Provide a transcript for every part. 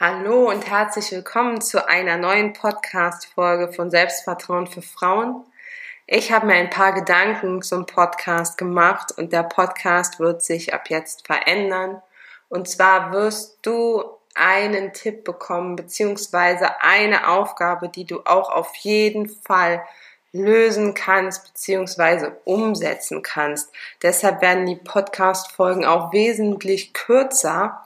Hallo und herzlich willkommen zu einer neuen Podcast-Folge von Selbstvertrauen für Frauen. Ich habe mir ein paar Gedanken zum Podcast gemacht und der Podcast wird sich ab jetzt verändern. Und zwar wirst du einen Tipp bekommen, beziehungsweise eine Aufgabe, die du auch auf jeden Fall lösen kannst, beziehungsweise umsetzen kannst. Deshalb werden die Podcast-Folgen auch wesentlich kürzer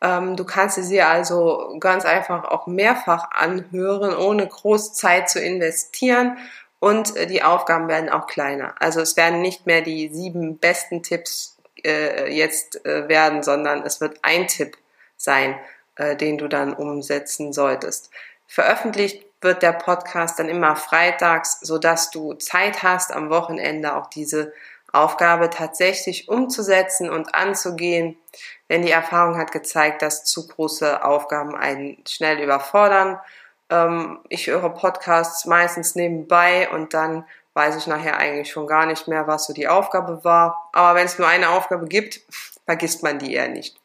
du kannst sie also ganz einfach auch mehrfach anhören, ohne groß Zeit zu investieren. Und äh, die Aufgaben werden auch kleiner. Also es werden nicht mehr die sieben besten Tipps äh, jetzt äh, werden, sondern es wird ein Tipp sein, äh, den du dann umsetzen solltest. Veröffentlicht wird der Podcast dann immer freitags, so dass du Zeit hast, am Wochenende auch diese Aufgabe tatsächlich umzusetzen und anzugehen, denn die Erfahrung hat gezeigt, dass zu große Aufgaben einen schnell überfordern. Ähm, ich höre Podcasts meistens nebenbei und dann weiß ich nachher eigentlich schon gar nicht mehr, was so die Aufgabe war. Aber wenn es nur eine Aufgabe gibt, vergisst man die eher nicht.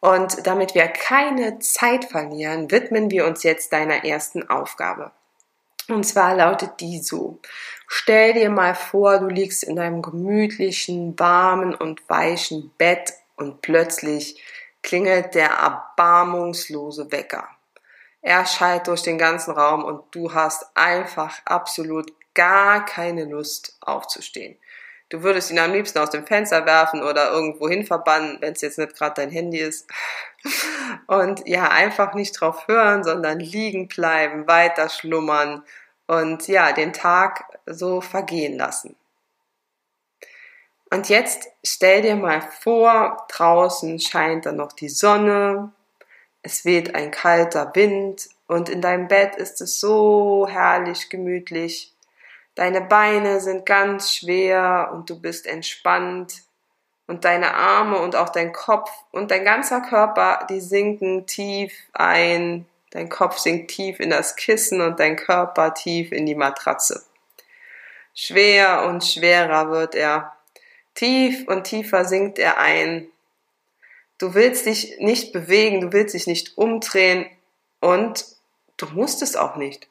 Und damit wir keine Zeit verlieren, widmen wir uns jetzt deiner ersten Aufgabe. Und zwar lautet die so. Stell dir mal vor, du liegst in einem gemütlichen, warmen und weichen Bett und plötzlich klingelt der erbarmungslose Wecker. Er schallt durch den ganzen Raum und du hast einfach absolut gar keine Lust aufzustehen. Du würdest ihn am liebsten aus dem Fenster werfen oder irgendwo hin verbannen, wenn es jetzt nicht gerade dein Handy ist. Und ja, einfach nicht drauf hören, sondern liegen bleiben, weiter schlummern und ja, den Tag so vergehen lassen. Und jetzt stell dir mal vor, draußen scheint dann noch die Sonne, es weht ein kalter Wind und in deinem Bett ist es so herrlich gemütlich. Deine Beine sind ganz schwer und du bist entspannt und deine Arme und auch dein Kopf und dein ganzer Körper, die sinken tief ein. Dein Kopf sinkt tief in das Kissen und dein Körper tief in die Matratze. Schwer und schwerer wird er. Tief und tiefer sinkt er ein. Du willst dich nicht bewegen, du willst dich nicht umdrehen und du musst es auch nicht.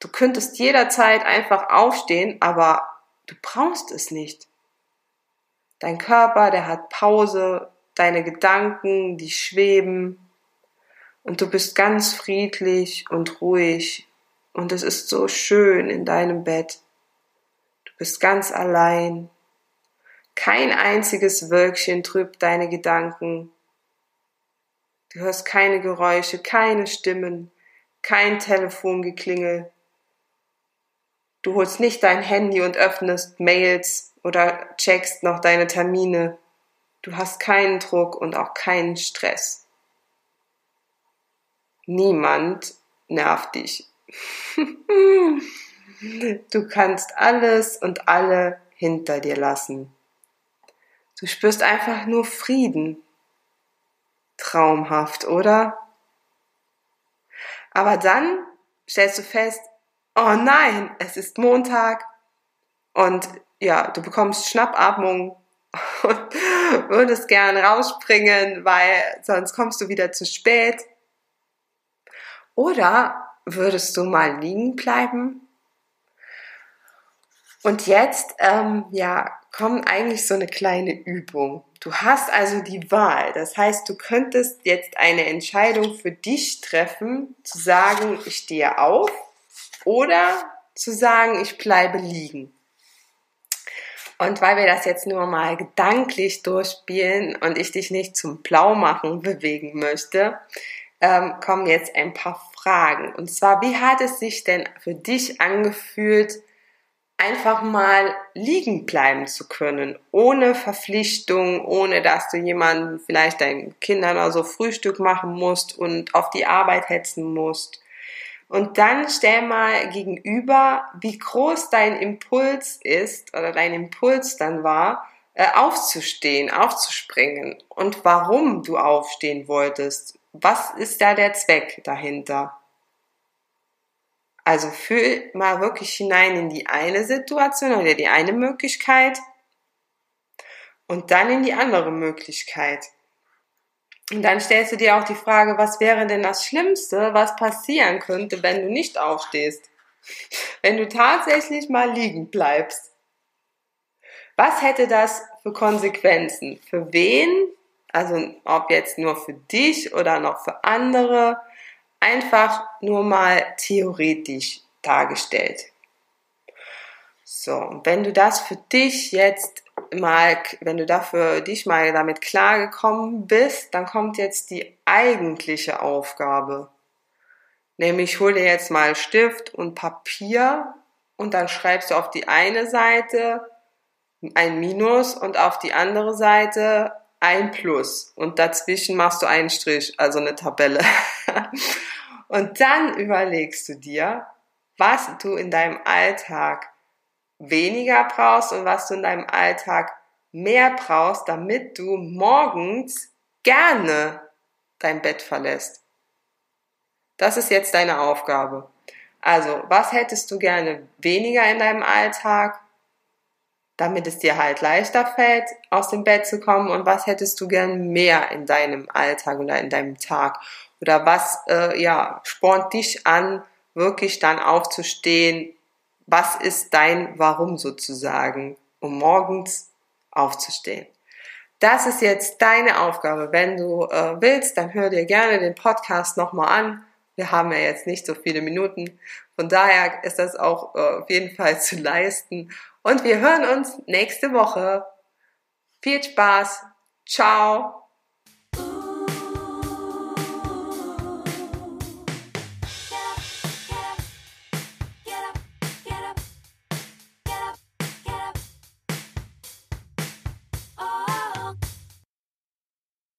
Du könntest jederzeit einfach aufstehen, aber du brauchst es nicht. Dein Körper, der hat Pause, deine Gedanken, die schweben und du bist ganz friedlich und ruhig und es ist so schön in deinem Bett. Du bist ganz allein. Kein einziges Wölkchen trübt deine Gedanken. Du hörst keine Geräusche, keine Stimmen, kein Telefongeklingel. Du holst nicht dein Handy und öffnest Mails oder checkst noch deine Termine. Du hast keinen Druck und auch keinen Stress. Niemand nervt dich. du kannst alles und alle hinter dir lassen. Du spürst einfach nur Frieden. Traumhaft, oder? Aber dann stellst du fest, oh nein, es ist Montag und ja, du bekommst Schnappatmung und würdest gern rausspringen, weil sonst kommst du wieder zu spät. Oder würdest du mal liegen bleiben? Und jetzt, ähm, ja, kommt eigentlich so eine kleine Übung. Du hast also die Wahl. Das heißt, du könntest jetzt eine Entscheidung für dich treffen, zu sagen, ich stehe auf oder zu sagen, ich bleibe liegen. Und weil wir das jetzt nur mal gedanklich durchspielen und ich dich nicht zum Blaumachen bewegen möchte, ähm, kommen jetzt ein paar Fragen. Und zwar, wie hat es sich denn für dich angefühlt, einfach mal liegen bleiben zu können, ohne Verpflichtung, ohne dass du jemanden vielleicht deinen Kindern also Frühstück machen musst und auf die Arbeit hetzen musst. Und dann stell mal gegenüber, wie groß dein Impuls ist oder dein Impuls dann war, äh, aufzustehen, aufzuspringen und warum du aufstehen wolltest. Was ist da der Zweck dahinter? Also fühl mal wirklich hinein in die eine Situation oder die eine Möglichkeit und dann in die andere Möglichkeit. Und dann stellst du dir auch die Frage, was wäre denn das Schlimmste, was passieren könnte, wenn du nicht aufstehst? Wenn du tatsächlich mal liegen bleibst. Was hätte das für Konsequenzen? Für wen? Also ob jetzt nur für dich oder noch für andere? einfach nur mal theoretisch dargestellt. So, und wenn du das für dich jetzt mal, wenn du dafür dich mal damit klargekommen bist, dann kommt jetzt die eigentliche Aufgabe. Nämlich hol dir jetzt mal Stift und Papier und dann schreibst du auf die eine Seite ein Minus und auf die andere Seite ein Plus und dazwischen machst du einen Strich, also eine Tabelle. Und dann überlegst du dir, was du in deinem Alltag weniger brauchst und was du in deinem Alltag mehr brauchst, damit du morgens gerne dein Bett verlässt. Das ist jetzt deine Aufgabe. Also, was hättest du gerne weniger in deinem Alltag, damit es dir halt leichter fällt, aus dem Bett zu kommen? Und was hättest du gern mehr in deinem Alltag oder in deinem Tag? Oder was äh, ja, spornt dich an, wirklich dann aufzustehen? Was ist dein Warum sozusagen, um morgens aufzustehen? Das ist jetzt deine Aufgabe. Wenn du äh, willst, dann hör dir gerne den Podcast nochmal an. Wir haben ja jetzt nicht so viele Minuten. Von daher ist das auch äh, auf jeden Fall zu leisten. Und wir hören uns nächste Woche. Viel Spaß. Ciao.